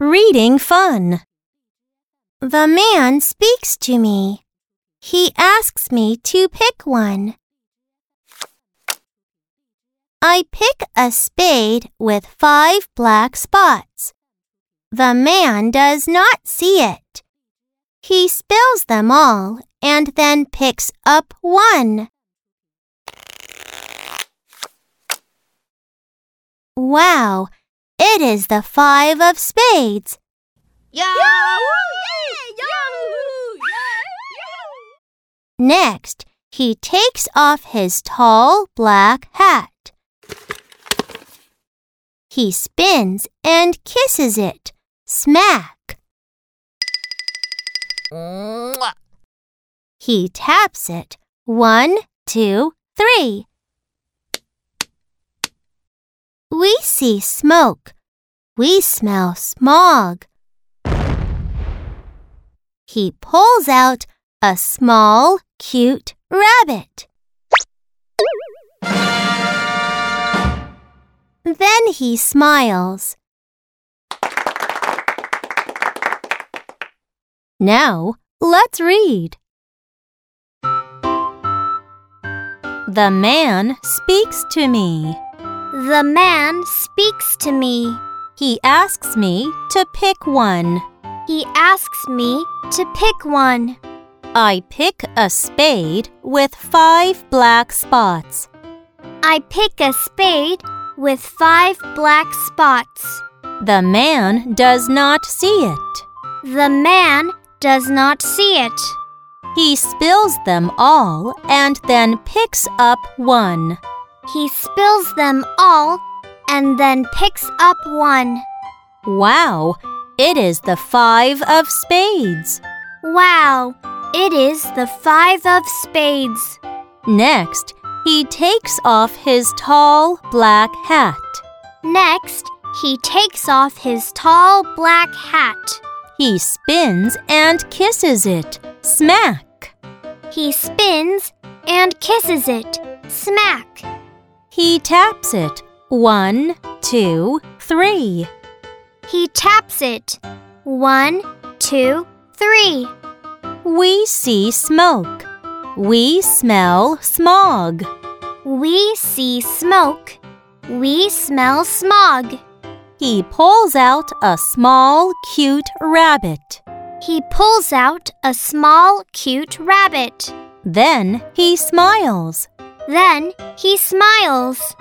Reading fun. The man speaks to me. He asks me to pick one. I pick a spade with five black spots. The man does not see it. He spills them all and then picks up one. Wow, it is the five of spades. Next, he takes off his tall black hat. He spins and kisses it. Smack! He taps it. One, two, three. We see smoke. We smell smog. He pulls out a small, cute rabbit. Then he smiles. Now, let's read. The man speaks to me. The man speaks to me. He asks me to pick one. He asks me to pick one. I pick a spade with five black spots. I pick a spade with five black spots. The man does not see it. The man does not see it. He spills them all and then picks up one. He spills them all and then picks up one. Wow, it is the five of spades. Wow, it is the five of spades. Next, he takes off his tall black hat. Next, he takes off his tall black hat. He spins and kisses it. Smack! He spins and kisses it. Smack! He taps it. One, two, three. He taps it. One, two, three. We see smoke. We smell smog. We see smoke. We smell smog. He pulls out a small, cute rabbit. He pulls out a small, cute rabbit. Then he smiles. Then he smiles.